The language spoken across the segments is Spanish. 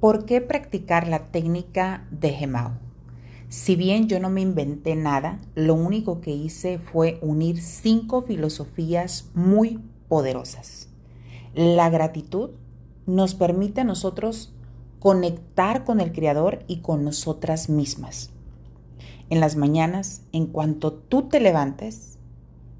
¿Por qué practicar la técnica de Gemao? Si bien yo no me inventé nada, lo único que hice fue unir cinco filosofías muy poderosas. La gratitud nos permite a nosotros conectar con el Creador y con nosotras mismas. En las mañanas, en cuanto tú te levantes,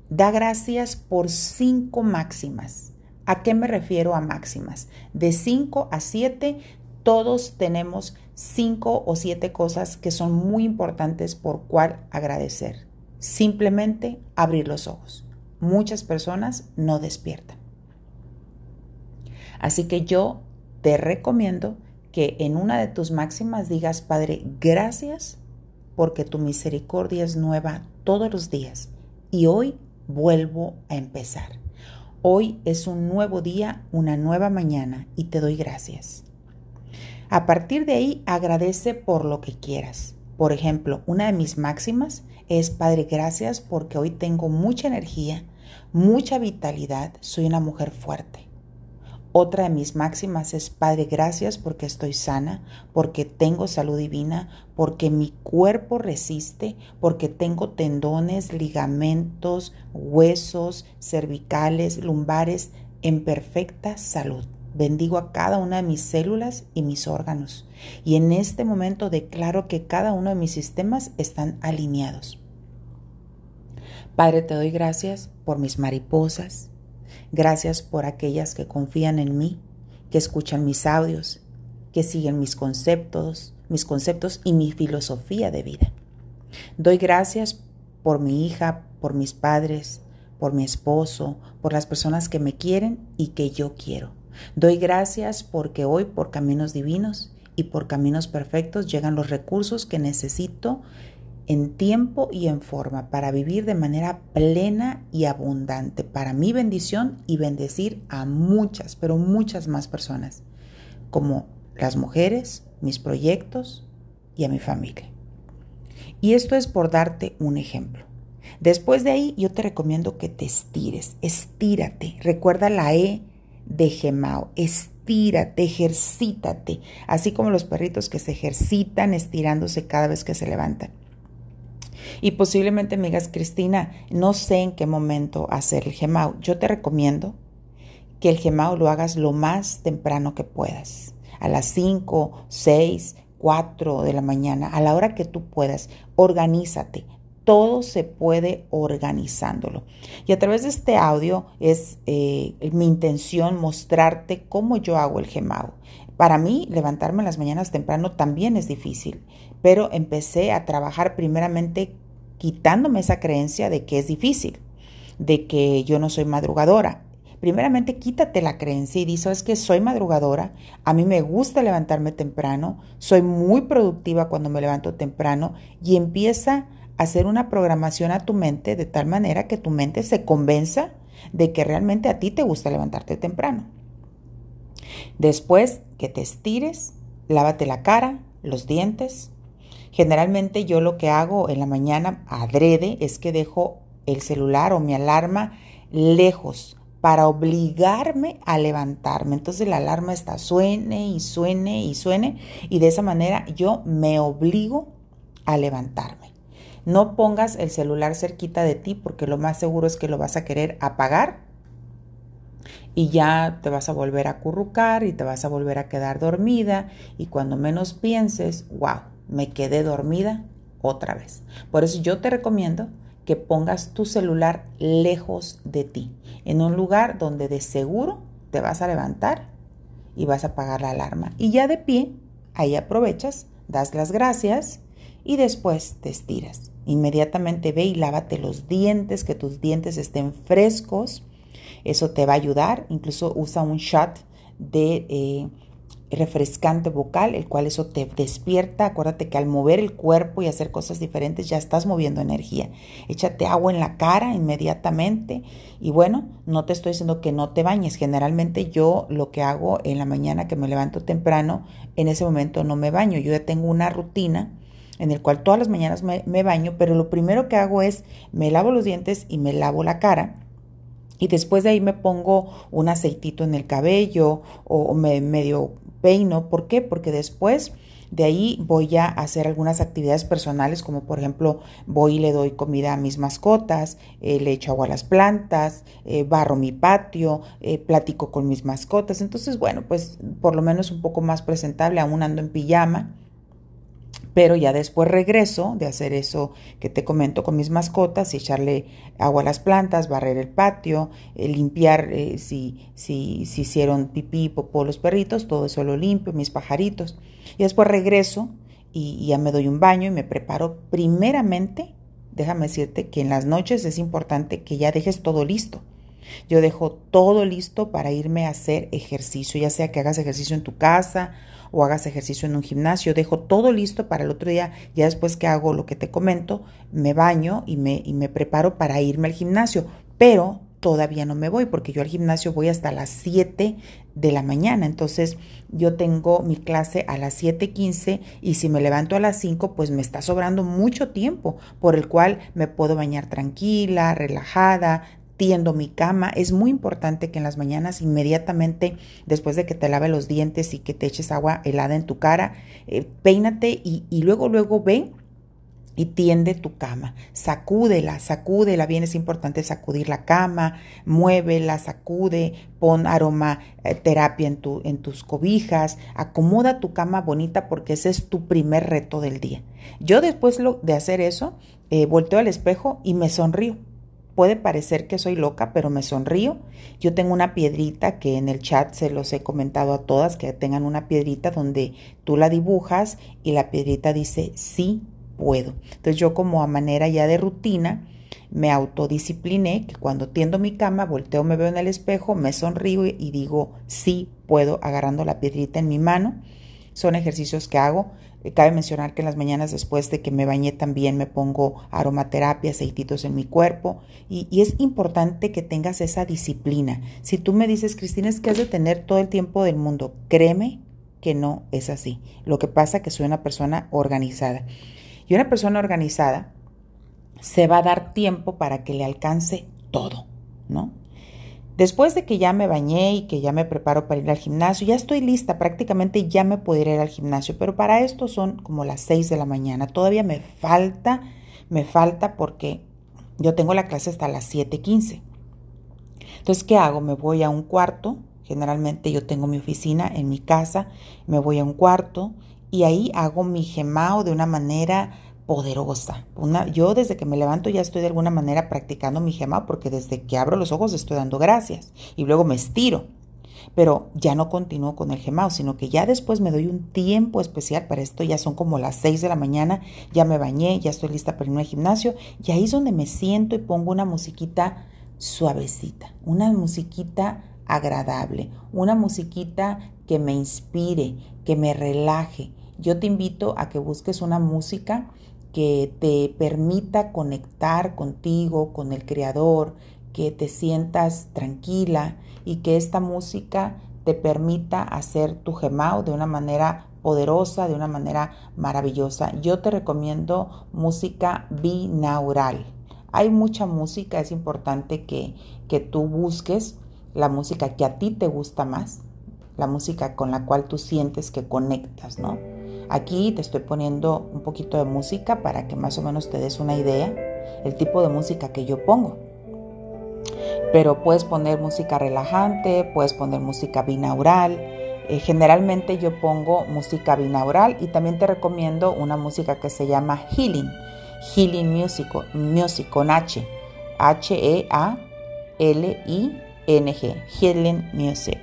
da gracias por cinco máximas. ¿A qué me refiero a máximas? De cinco a siete todos tenemos cinco o siete cosas que son muy importantes por cual agradecer. Simplemente abrir los ojos. Muchas personas no despiertan. Así que yo te recomiendo que en una de tus máximas digas, Padre, gracias porque tu misericordia es nueva todos los días y hoy vuelvo a empezar. Hoy es un nuevo día, una nueva mañana y te doy gracias. A partir de ahí, agradece por lo que quieras. Por ejemplo, una de mis máximas es, Padre, gracias porque hoy tengo mucha energía, mucha vitalidad, soy una mujer fuerte. Otra de mis máximas es, Padre, gracias porque estoy sana, porque tengo salud divina, porque mi cuerpo resiste, porque tengo tendones, ligamentos, huesos, cervicales, lumbares en perfecta salud. Bendigo a cada una de mis células y mis órganos. Y en este momento declaro que cada uno de mis sistemas están alineados. Padre, te doy gracias por mis mariposas. Gracias por aquellas que confían en mí, que escuchan mis audios, que siguen mis conceptos, mis conceptos y mi filosofía de vida. Doy gracias por mi hija, por mis padres, por mi esposo, por las personas que me quieren y que yo quiero. Doy gracias porque hoy por caminos divinos y por caminos perfectos llegan los recursos que necesito en tiempo y en forma para vivir de manera plena y abundante para mi bendición y bendecir a muchas, pero muchas más personas, como las mujeres, mis proyectos y a mi familia. Y esto es por darte un ejemplo. Después de ahí yo te recomiendo que te estires, estírate. Recuerda la E de Gemao. Estírate, ejercítate, así como los perritos que se ejercitan estirándose cada vez que se levantan. Y posiblemente me digas, Cristina, no sé en qué momento hacer el Gemao. Yo te recomiendo que el Gemao lo hagas lo más temprano que puedas, a las 5, 6, 4 de la mañana, a la hora que tú puedas. Organízate, todo se puede organizándolo. Y a través de este audio es eh, mi intención mostrarte cómo yo hago el gemao. Para mí, levantarme en las mañanas temprano también es difícil, pero empecé a trabajar primeramente quitándome esa creencia de que es difícil, de que yo no soy madrugadora. Primeramente, quítate la creencia y di, es que soy madrugadora, a mí me gusta levantarme temprano, soy muy productiva cuando me levanto temprano y empieza hacer una programación a tu mente de tal manera que tu mente se convenza de que realmente a ti te gusta levantarte temprano. Después que te estires, lávate la cara, los dientes. Generalmente yo lo que hago en la mañana adrede es que dejo el celular o mi alarma lejos para obligarme a levantarme. Entonces la alarma está suene y suene y suene y de esa manera yo me obligo a levantarme. No pongas el celular cerquita de ti porque lo más seguro es que lo vas a querer apagar y ya te vas a volver a currucar y te vas a volver a quedar dormida y cuando menos pienses, wow, me quedé dormida otra vez. Por eso yo te recomiendo que pongas tu celular lejos de ti, en un lugar donde de seguro te vas a levantar y vas a apagar la alarma. Y ya de pie, ahí aprovechas, das las gracias y después te estiras. Inmediatamente ve y lávate los dientes, que tus dientes estén frescos. Eso te va a ayudar. Incluso usa un shot de eh, refrescante vocal, el cual eso te despierta. Acuérdate que al mover el cuerpo y hacer cosas diferentes ya estás moviendo energía. Échate agua en la cara inmediatamente. Y bueno, no te estoy diciendo que no te bañes. Generalmente yo lo que hago en la mañana que me levanto temprano, en ese momento no me baño. Yo ya tengo una rutina en el cual todas las mañanas me, baño, pero lo primero que hago es me lavo los dientes y me lavo la cara Y después de ahí me pongo un aceitito en el cabello o me medio peino. ¿Por qué? Porque después de ahí voy a hacer algunas actividades personales, como por ejemplo voy y le doy comida a mis mascotas, eh, le echo agua a las plantas, eh, barro mi patio, eh, platico con mis mascotas. Entonces, bueno, pues por lo menos un poco más presentable, aún ando en pijama pero ya después regreso de hacer eso que te comento con mis mascotas echarle agua a las plantas, barrer el patio, eh, limpiar eh, si, si, si, hicieron pipí, popó los perritos, todo eso lo limpio, mis pajaritos. Y después regreso y, y ya me doy un baño y me preparo primeramente, déjame decirte que en las noches es importante que ya dejes todo listo. Yo dejo todo listo para irme a hacer ejercicio, ya sea que hagas ejercicio en tu casa o hagas ejercicio en un gimnasio. Dejo todo listo para el otro día, ya después que hago lo que te comento, me baño y me, y me preparo para irme al gimnasio. Pero todavía no me voy porque yo al gimnasio voy hasta las 7 de la mañana. Entonces yo tengo mi clase a las 7.15 y si me levanto a las 5 pues me está sobrando mucho tiempo por el cual me puedo bañar tranquila, relajada, tiendo mi cama. Es muy importante que en las mañanas, inmediatamente después de que te lave los dientes y que te eches agua helada en tu cara, eh, peínate y, luego, luego ve y tiende tu cama. Sacúdela, sacúdela. Bien es importante sacudir la cama, muévela, sacude, pon aroma eh, terapia en, tu, en tus cobijas, acomoda tu cama bonita porque ese es tu primer reto del día. Yo después de hacer eso, eh, volteo al espejo y me sonrío Puede parecer que soy loca, pero me sonrío. Yo tengo una piedrita que en el chat se los he comentado a todas, que tengan una piedrita donde tú la dibujas y la piedrita dice sí puedo. Entonces yo como a manera ya de rutina me autodiscipliné que cuando tiendo mi cama, volteo, me veo en el espejo, me sonrío y digo sí puedo agarrando la piedrita en mi mano. Son ejercicios que hago cabe mencionar que en las mañanas después de que me bañé también me pongo aromaterapia, aceititos en mi cuerpo y, es importante que tengas esa disciplina. Si tú me dices, Cristina, es que has de tener todo el tiempo del mundo, créeme que no es así. Lo que pasa es que soy una persona organizada. Y una persona organizada se va a dar tiempo para que le alcance todo, ¿no? Después de que ya me bañé y que ya me preparo para ir al gimnasio, ya estoy lista, prácticamente ya me podré ir al gimnasio, pero para esto son como las 6 de la mañana. Todavía me falta, me falta porque yo tengo la clase hasta las 7:15. Entonces, ¿qué hago? Me voy a un cuarto, generalmente yo tengo mi oficina en mi casa, me voy a un cuarto y ahí hago mi gemao de una manera poderosa. Una, yo desde que me levanto ya estoy de alguna manera practicando mi gema porque desde que abro los ojos estoy dando gracias y luego me estiro. Pero ya no continúo con el gemao, sino que ya después me doy un tiempo especial para esto. Ya son como las 6 de la mañana, ya me bañé, ya estoy lista para ir al gimnasio. Y ahí es donde me siento y pongo una musiquita suavecita, una musiquita agradable, una musiquita que me inspire, que me relaje. Yo te invito a que busques una música que te permita conectar contigo, con el Creador, que te sientas tranquila y que esta música te permita hacer tu gemao de una manera poderosa, de una manera maravillosa. Yo te recomiendo música binaural. Hay mucha música, es importante que, que tú busques la música que a ti te gusta más, la música con la cual tú sientes que conectas, ¿no? Aquí te estoy poniendo un poquito de música para que más o menos te des una idea, el tipo de música que yo pongo. Pero puedes poner música relajante, puedes poner música binaural. Eh, generalmente yo pongo música binaural y también te recomiendo una música que se llama Healing. Healing Music, music con H. H-E-A-L-I-N-G. Healing Music.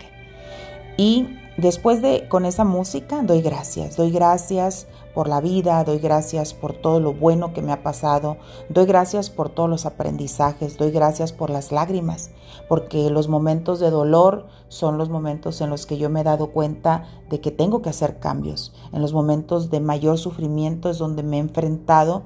Y Después de con esa música doy gracias, doy gracias por la vida, doy gracias por todo lo bueno que me ha pasado, doy gracias por todos los aprendizajes, doy gracias por las lágrimas, porque los momentos de dolor son los momentos en los que yo me he dado cuenta de que tengo que hacer cambios. En los momentos de mayor sufrimiento es donde me he enfrentado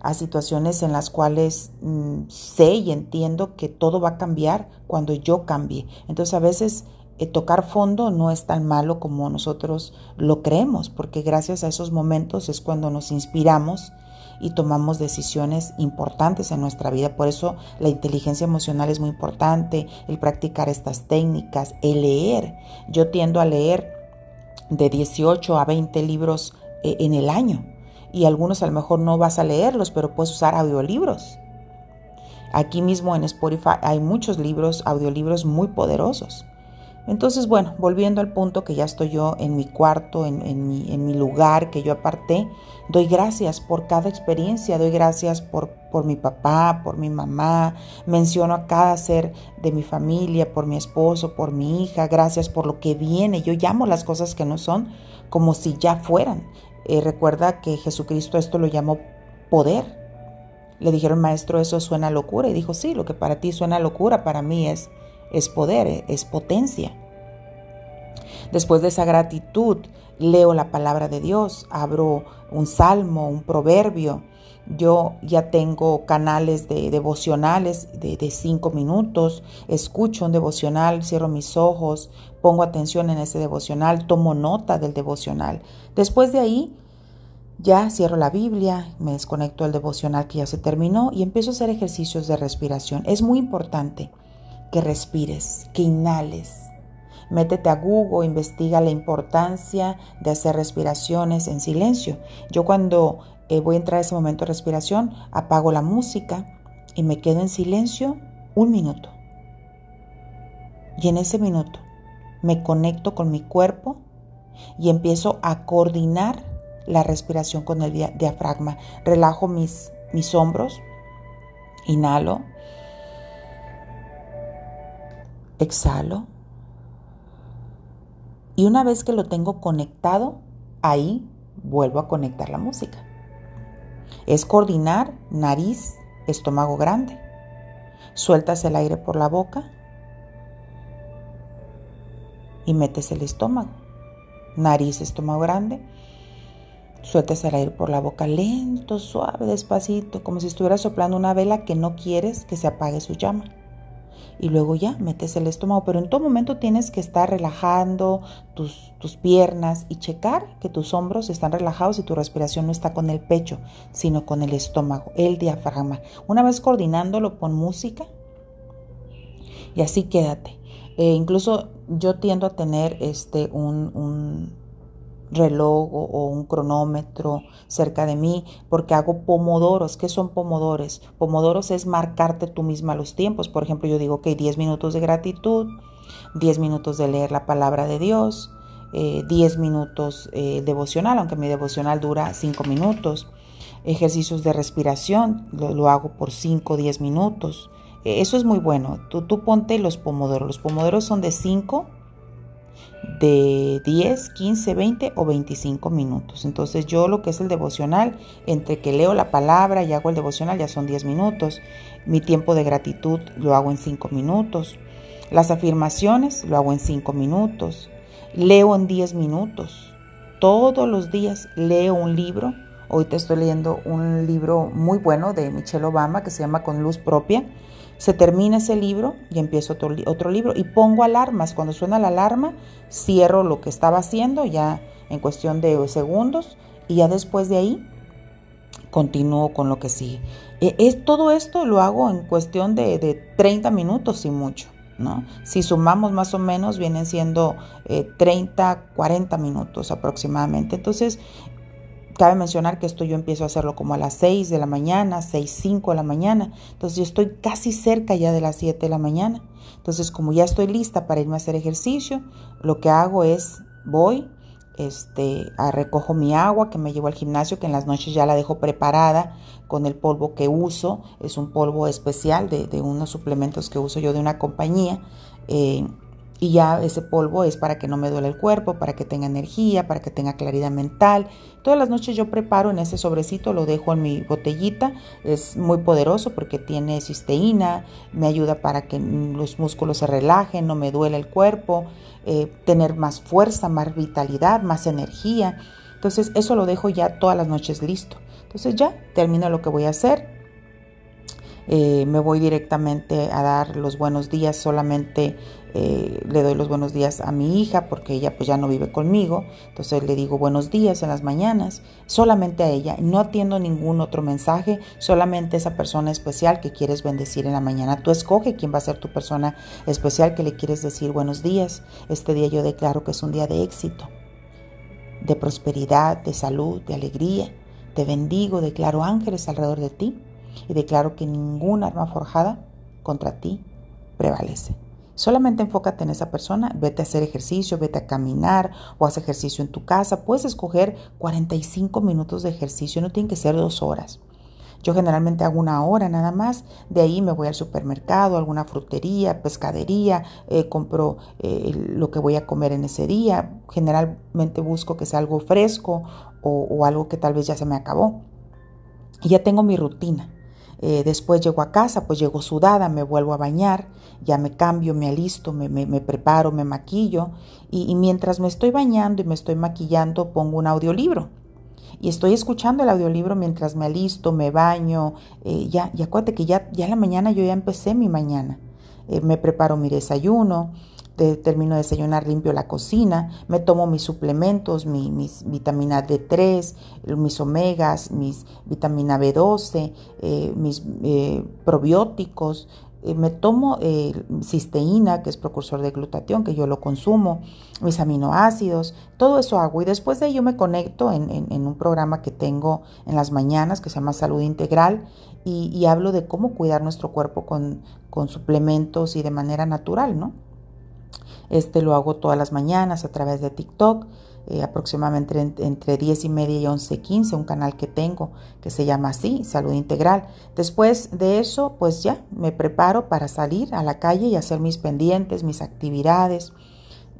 a situaciones en las cuales mm, sé y entiendo que todo va a cambiar cuando yo cambie. Entonces a veces eh, tocar fondo no es tan malo como nosotros lo creemos, porque gracias a esos momentos es cuando nos inspiramos y tomamos decisiones importantes en nuestra vida. Por eso la inteligencia emocional es muy importante, el practicar estas técnicas, el leer. Yo tiendo a leer de 18 a 20 libros eh, en el año y algunos a lo mejor no vas a leerlos, pero puedes usar audiolibros. Aquí mismo en Spotify hay muchos libros, audiolibros muy poderosos. Entonces, bueno, volviendo al punto que ya estoy yo en mi cuarto, en, mi, lugar que yo aparté, doy gracias por cada experiencia, doy gracias por, por mi papá, por mi mamá, menciono a cada ser de mi familia, por mi esposo, por mi hija, gracias por lo que viene. Yo llamo las cosas que no son como si ya fueran. Eh, recuerda que Jesucristo esto lo llamó poder. Le dijeron, maestro, eso suena locura. Y dijo, sí, lo que para ti suena locura, para mí es es poder, es potencia. Después de esa gratitud, leo la palabra de Dios, abro un salmo, un proverbio. Yo ya tengo canales de devocionales de, cinco minutos, escucho un devocional, cierro mis ojos, pongo atención en ese devocional, tomo nota del devocional. Después de ahí, ya cierro la Biblia, me desconecto del devocional que ya se terminó y empiezo a hacer ejercicios de respiración. Es muy importante que respires, que inhales. Métete a Google, investiga la importancia de hacer respiraciones en silencio. Yo cuando eh, voy a entrar a ese momento de respiración, apago la música y me quedo en silencio un minuto. Y en ese minuto me conecto con mi cuerpo y empiezo a coordinar la respiración con el diafragma. Relajo mis, mis hombros, inhalo exhalo. Y una vez que lo tengo conectado, ahí vuelvo a conectar la música. Es coordinar nariz, estómago grande. Sueltas el aire por la boca y metes el estómago. Nariz, estómago grande. Sueltas el aire por la boca lento, suave, despacito, como si estuvieras soplando una vela que no quieres que se apague su llama y luego ya metes el estómago, pero en todo momento tienes que estar relajando tus, tus piernas y checar que tus hombros están relajados y tu respiración no está con el pecho, sino con el estómago, el diafragma. Una vez coordinándolo, pon música y así quédate. Eh, incluso yo tiendo a tener este un reloj o, un cronómetro cerca de mí porque hago pomodoros. ¿Qué son pomodores? Pomodoros es marcarte tú misma los tiempos. Por ejemplo, yo digo que 10 minutos de gratitud, 10 minutos de leer la palabra de Dios, 10 eh, minutos eh, devocional, aunque mi devocional dura 5 minutos. Ejercicios de respiración, lo, hago por 5 o 10 minutos. Eh, eso es muy bueno. Tú, tú ponte los pomodoros. Los pomodoros son de 5 de 10, 15, 20 o 25 minutos. Entonces yo lo que es el devocional, entre que leo la palabra y hago el devocional ya son 10 minutos. Mi tiempo de gratitud lo hago en 5 minutos. Las afirmaciones lo hago en 5 minutos. Leo en 10 minutos. Todos los días leo un libro. Hoy te estoy leyendo un libro muy bueno de Michelle Obama que se llama Con Luz Propia se termina ese libro y empiezo otro, otro, libro y pongo alarmas. Cuando suena la alarma, cierro lo que estaba haciendo ya en cuestión de segundos y ya después de ahí continúo con lo que sigue. E, es, todo esto lo hago en cuestión de, de 30 minutos y mucho. ¿no? Si sumamos más o menos, vienen siendo 30, eh, 40 minutos aproximadamente. Entonces, Cabe mencionar que esto yo empiezo a hacerlo como a las 6 de la mañana, 6, 5 de la mañana. Entonces yo estoy casi cerca ya de las 7 de la mañana. Entonces como ya estoy lista para irme a hacer ejercicio, lo que hago es voy, este, a recojo mi agua que me llevo al gimnasio, que en las noches ya la dejo preparada con el polvo que uso. Es un polvo especial de, unos suplementos que uso yo de una compañía. Eh, y ya ese polvo es para que no me duele el cuerpo, para que tenga energía, para que tenga claridad mental. Todas las noches yo preparo en ese sobrecito, lo dejo en mi botellita. Es muy poderoso porque tiene cisteína, me ayuda para que los músculos se relajen, no me duele el cuerpo, eh, tener más fuerza, más vitalidad, más energía. Entonces eso lo dejo ya todas las noches listo. Entonces ya termino lo que voy a hacer, eh, me voy directamente a dar los buenos días solamente eh, le doy los buenos días a mi hija porque ella pues ya no vive conmigo, entonces le digo buenos días en las mañanas, solamente a ella, no atiendo ningún otro mensaje, solamente esa persona especial que quieres bendecir en la mañana. Tú escoge quién va a ser tu persona especial que le quieres decir buenos días. Este día yo declaro que es un día de éxito, de prosperidad, de salud, de alegría. Te bendigo, declaro ángeles alrededor de ti y declaro que ningún arma forjada contra ti prevalece. Solamente enfócate en esa persona, vete a hacer ejercicio, vete a caminar o haz ejercicio en tu casa. Puedes escoger 45 minutos de ejercicio, no tienen que ser dos horas. Yo generalmente hago una hora nada más, de ahí me voy al supermercado, alguna frutería, pescadería, eh, compro eh, lo que voy a comer en ese día. Generalmente busco que sea algo fresco o, o algo que tal vez ya se me acabó. Y ya tengo mi rutina. Eh, después llego a casa, pues llego sudada, me vuelvo a bañar, ya me cambio, me alisto, me, me, preparo, me maquillo y, mientras me estoy bañando y me estoy maquillando pongo un audiolibro. Y estoy escuchando el audiolibro mientras me alisto, me baño. Eh, ya, ya acuérdate que ya, ya en la mañana yo ya empecé mi mañana. Eh, me preparo mi desayuno, termino de desayunar, limpio la cocina, me tomo mis suplementos, mis vitamina D3, mis omegas, mis vitamina B12, eh, mis eh, probióticos, eh, me tomo cisteína, que es precursor de glutatión, que yo lo consumo, mis aminoácidos, todo eso hago. Y después de ello me conecto en, un programa que tengo en las mañanas que se llama Salud Integral y, hablo de cómo cuidar nuestro cuerpo con suplementos y de manera natural, ¿no? Este lo hago todas las mañanas a través de TikTok, eh, aproximadamente entre 10 y media y 11, 15, un canal que tengo que se llama así, Salud Integral. Después de eso, pues ya me preparo para salir a la calle y hacer mis pendientes, mis actividades.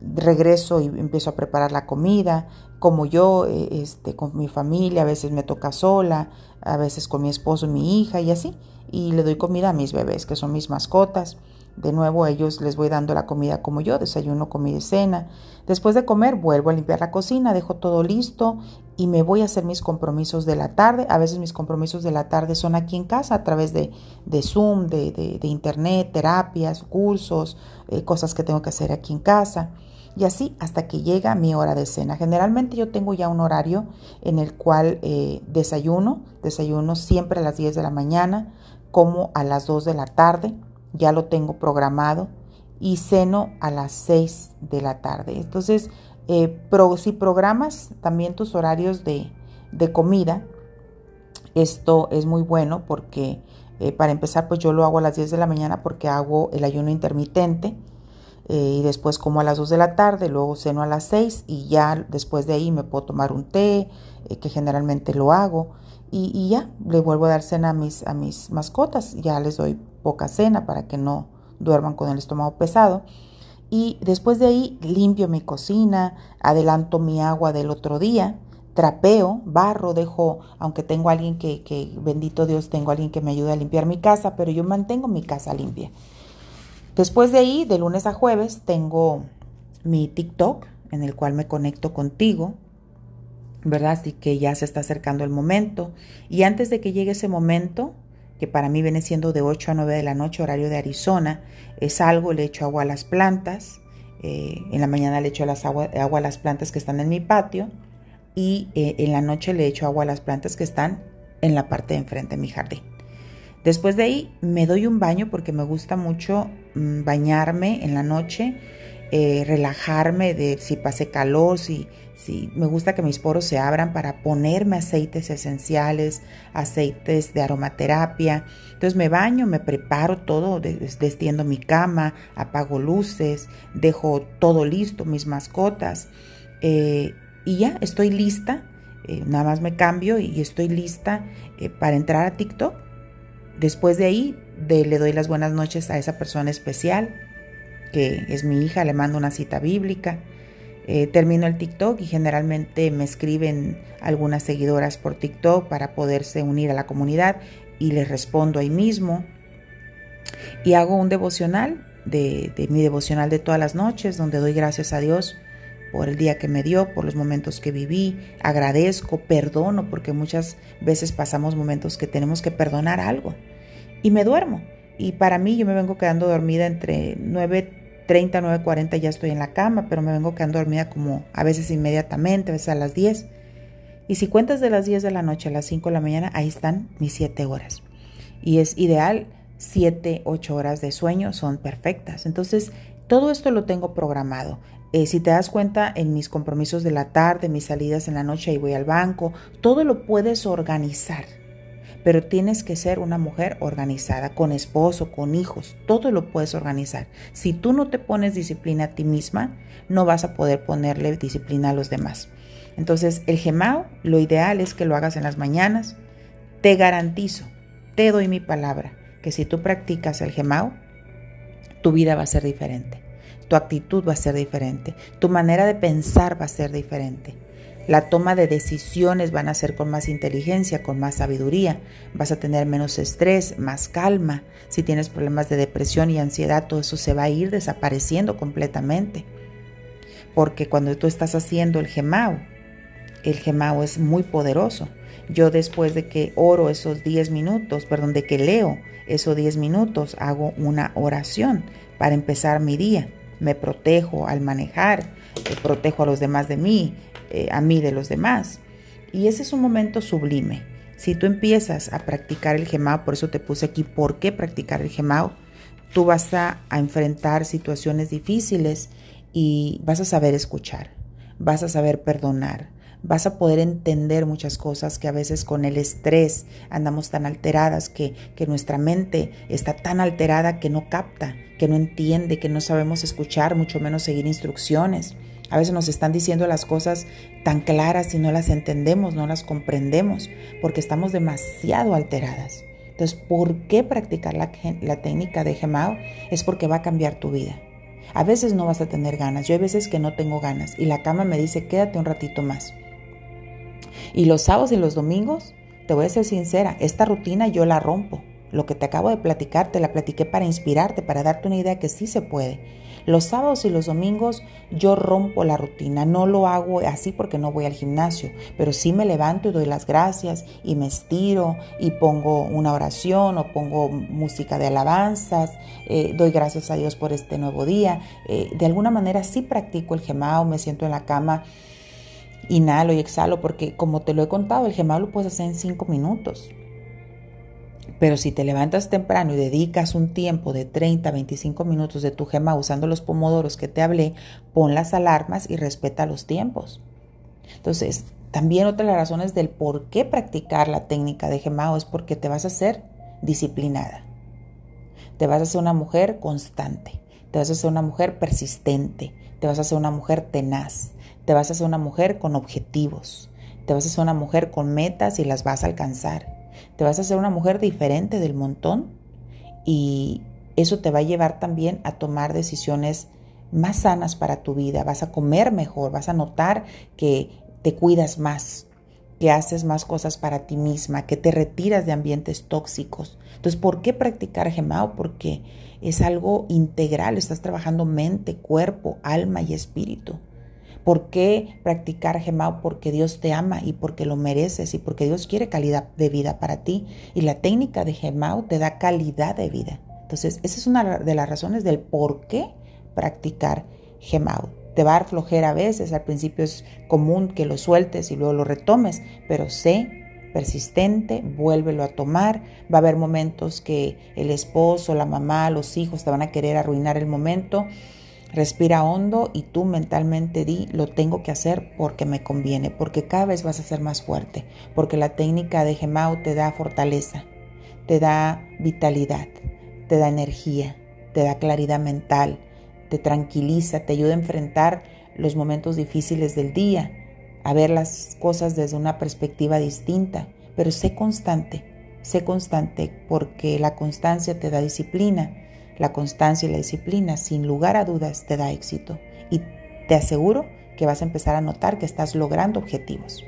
Regreso y empiezo a preparar la comida, como yo, eh, este, con mi familia, a veces me toca sola, a veces con mi esposo y mi hija y así. Y le doy comida a mis bebés, que son mis mascotas. De nuevo ellos les voy dando la comida como yo, desayuno, comida y cena. Después de comer vuelvo a limpiar la cocina, dejo todo listo y me voy a hacer mis compromisos de la tarde. A veces mis compromisos de la tarde son aquí en casa a través de, de Zoom, de, de, internet, terapias, cursos, eh, cosas que tengo que hacer aquí en casa. Y así hasta que llega mi hora de cena. Generalmente yo tengo ya un horario en el cual eh, desayuno, desayuno siempre a las 10 de la mañana, como a las 2 de la tarde ya lo tengo programado y ceno a las 6 de la tarde. Entonces, eh, si programas también tus horarios de, comida, esto es muy bueno porque eh, para empezar, pues yo lo hago a las 10 de la mañana porque hago el ayuno intermitente eh, y después como a las 2 de la tarde, luego ceno a las 6 y ya después de ahí me puedo tomar un té, que generalmente lo hago y, ya le vuelvo a dar cena a mis, a mis mascotas, ya les doy poca cena para que no duerman con el estómago pesado. Y después de ahí limpio mi cocina, adelanto mi agua del otro día, trapeo, barro, dejo, aunque tengo alguien que, que, bendito Dios, tengo alguien que me ayude a limpiar mi casa, pero yo mantengo mi casa limpia. Después de ahí, de lunes a jueves, tengo mi TikTok en el cual me conecto contigo, ¿verdad? Así que ya se está acercando el momento. Y antes de que llegue ese momento, que para mí viene siendo de 8 a 9 de la noche, horario de Arizona, es algo, le echo agua a las plantas, eh, en la mañana le echo las agua, a las plantas que están en mi patio y eh, en la noche le echo agua a las plantas que están en la parte de enfrente de mi jardín. Después de ahí me doy un baño porque me gusta mucho mm, bañarme en la noche, eh, relajarme de si pasé calor, si, Sí, me gusta que mis poros se abran para ponerme aceites esenciales, aceites de aromaterapia. Entonces me baño, me preparo todo, destiendo mi cama, apago luces, dejo todo listo, mis mascotas. Eh, y ya estoy lista, eh, nada más me cambio y estoy lista para entrar a TikTok. Después de ahí le doy las buenas noches a esa persona especial, que es mi hija, le mando una cita bíblica. Eh, termino el TikTok y generalmente me escriben algunas seguidoras por TikTok para poderse unir a la comunidad y les respondo ahí mismo. Y hago un devocional de, mi devocional de todas las noches donde doy gracias a Dios por el día que me dio, por los momentos que viví, agradezco, perdono, porque muchas veces pasamos momentos que tenemos que perdonar algo. Y me duermo. Y para mí yo me vengo quedando dormida entre 9, 9.30, 9.40 ya estoy en la cama, pero me vengo quedando dormida como a veces inmediatamente, a veces a las 10. Y si cuentas de las 10 de la noche a las 5 de la mañana, ahí están mis 7 horas. Y es ideal, 7, 8 horas de sueño son perfectas. Entonces, todo esto lo tengo programado. Eh, si te das cuenta, en mis compromisos de la tarde, mis salidas en la noche y voy al banco, todo lo puedes organizar. Pero tienes que ser una mujer organizada, con esposo, con hijos, todo lo puedes organizar. Si tú no te pones disciplina a ti misma, no vas a poder ponerle disciplina a los demás. Entonces, el gemao, lo ideal es que lo hagas en las mañanas. Te garantizo, te doy mi palabra, que si tú practicas el gemao, tu vida va a ser diferente tu actitud va a ser diferente, tu manera de pensar va a ser diferente. La toma de decisiones van a ser con más inteligencia, con más sabiduría. Vas a tener menos estrés, más calma. Si tienes problemas de depresión y ansiedad, todo eso se va a ir desapareciendo completamente. Porque cuando tú estás haciendo el gemao, el gemao es muy poderoso. Yo después de que oro esos 10 minutos, perdón, de que leo esos 10 minutos, hago una oración para empezar mi día me protejo al manejar, protejo a los demás de mí, eh, a mí de los demás. Y ese es un momento sublime. Si tú empiezas a practicar el gemao, por eso te puse aquí, ¿por qué practicar el gemao? Tú vas a, a enfrentar situaciones difíciles y vas a saber escuchar, vas a saber perdonar, vas a poder entender muchas cosas que a veces con el estrés andamos tan alteradas que, que nuestra mente está tan alterada que no capta, que no entiende, que no sabemos escuchar, mucho menos seguir instrucciones. A veces nos están diciendo las cosas tan claras y no las entendemos, no las comprendemos, porque estamos demasiado alteradas. Entonces, ¿por qué practicar la, técnica de Gemao? Es porque va a cambiar tu vida. A veces no vas a tener ganas, yo hay veces que no tengo ganas y la cama me dice quédate un ratito más. Y los sábados y los domingos, te voy a ser sincera, esta rutina yo la rompo. Lo que te acabo de platicar, te la platiqué para inspirarte, para darte una idea que sí se puede. Los sábados y los domingos yo rompo la rutina, no lo hago así porque no voy al gimnasio, pero sí me levanto y doy las gracias y me estiro y pongo una oración o pongo música de alabanzas, eh, doy gracias a Dios por este nuevo día. Eh, de alguna manera sí practico el gemao, me siento en la cama inhalo y exhalo, porque como te lo he contado, el gemao lo puedes hacer en 5 minutos. Pero si te levantas temprano y dedicas un tiempo de 30 a 25 minutos de tu gema usando los pomodoros que te hablé, pon las alarmas y respeta los tiempos. Entonces, también otra de las razones del por qué practicar la técnica de gemao es porque te vas a hacer disciplinada. Te vas a hacer una mujer constante, te vas a hacer una mujer persistente, te vas a hacer una mujer tenaz, te vas a hacer una mujer con objetivos. Te vas a hacer una mujer con metas y las vas a alcanzar. Te vas a hacer una mujer diferente del montón y eso te va a llevar también a tomar decisiones más sanas para tu vida. Vas a comer mejor, vas a notar que te cuidas más, que haces más cosas para ti misma, que te retiras de ambientes tóxicos. Entonces, ¿por qué practicar Gemao? Porque es algo integral, estás trabajando mente, cuerpo, alma y espíritu. ¿Por qué practicar Gemao? Porque Dios te ama y porque lo mereces y porque Dios quiere calidad de vida para ti. Y la técnica de Gemao te da calidad de vida. Entonces, esa es una de las razones del por qué practicar Gemao. Te va a dar a veces, al principio es común que lo sueltes y luego lo retomes, pero sé persistente, vuélvelo a tomar. Va a haber momentos que el esposo, la mamá, los hijos te van a querer arruinar el momento Respira hondo y tú mentalmente di, lo tengo que hacer porque me conviene, porque cada vez vas a ser más fuerte, porque la técnica de Gemao te da fortaleza, te da vitalidad, te da energía, te da claridad mental, te tranquiliza, te ayuda a enfrentar los momentos difíciles del día, a ver las cosas desde una perspectiva distinta, pero sé constante, sé constante porque la constancia te da disciplina la constancia y la disciplina, sin lugar a dudas, te da éxito y te aseguro que vas a empezar a notar que estás logrando objetivos.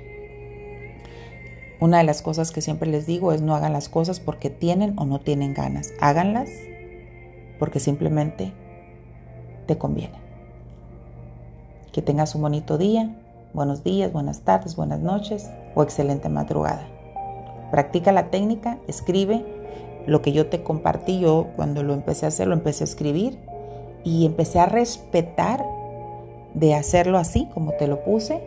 Una de las cosas que siempre les digo es no hagan las cosas porque tienen o no tienen ganas. Háganlas porque simplemente te conviene. Que tengas un bonito día, buenos días, buenas tardes, buenas noches o excelente madrugada. Practica la técnica, escribe lo que yo te compartí, yo cuando lo empecé a hacer, lo empecé a escribir y empecé a respetar de hacerlo así, como te lo puse,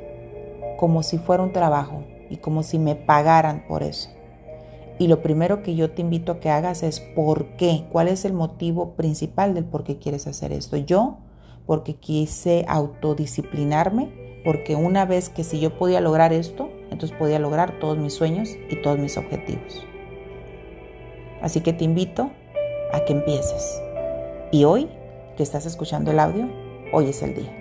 como si fuera un trabajo y como si me pagaran por eso. Y lo primero que yo te invito a que hagas es por qué, cuál es el motivo principal del por qué quieres hacer esto. Yo, porque quise autodisciplinarme, porque una vez que si yo podía lograr esto, entonces podía lograr todos mis sueños y todos mis objetivos. Así que te invito a que empieces. Y hoy, que estás escuchando el audio, hoy es el día.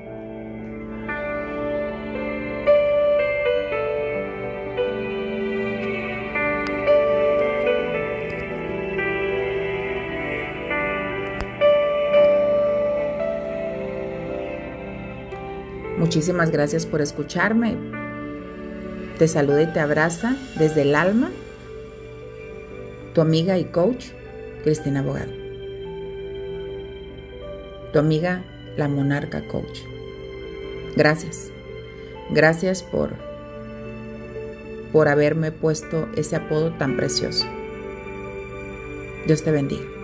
Muchísimas gracias por escucharme. Te saluda y te abraza desde el alma tu amiga y coach Cristina Abogado. Tu amiga la monarca coach. Gracias. Gracias por por haberme puesto ese apodo tan precioso. Dios te bendiga.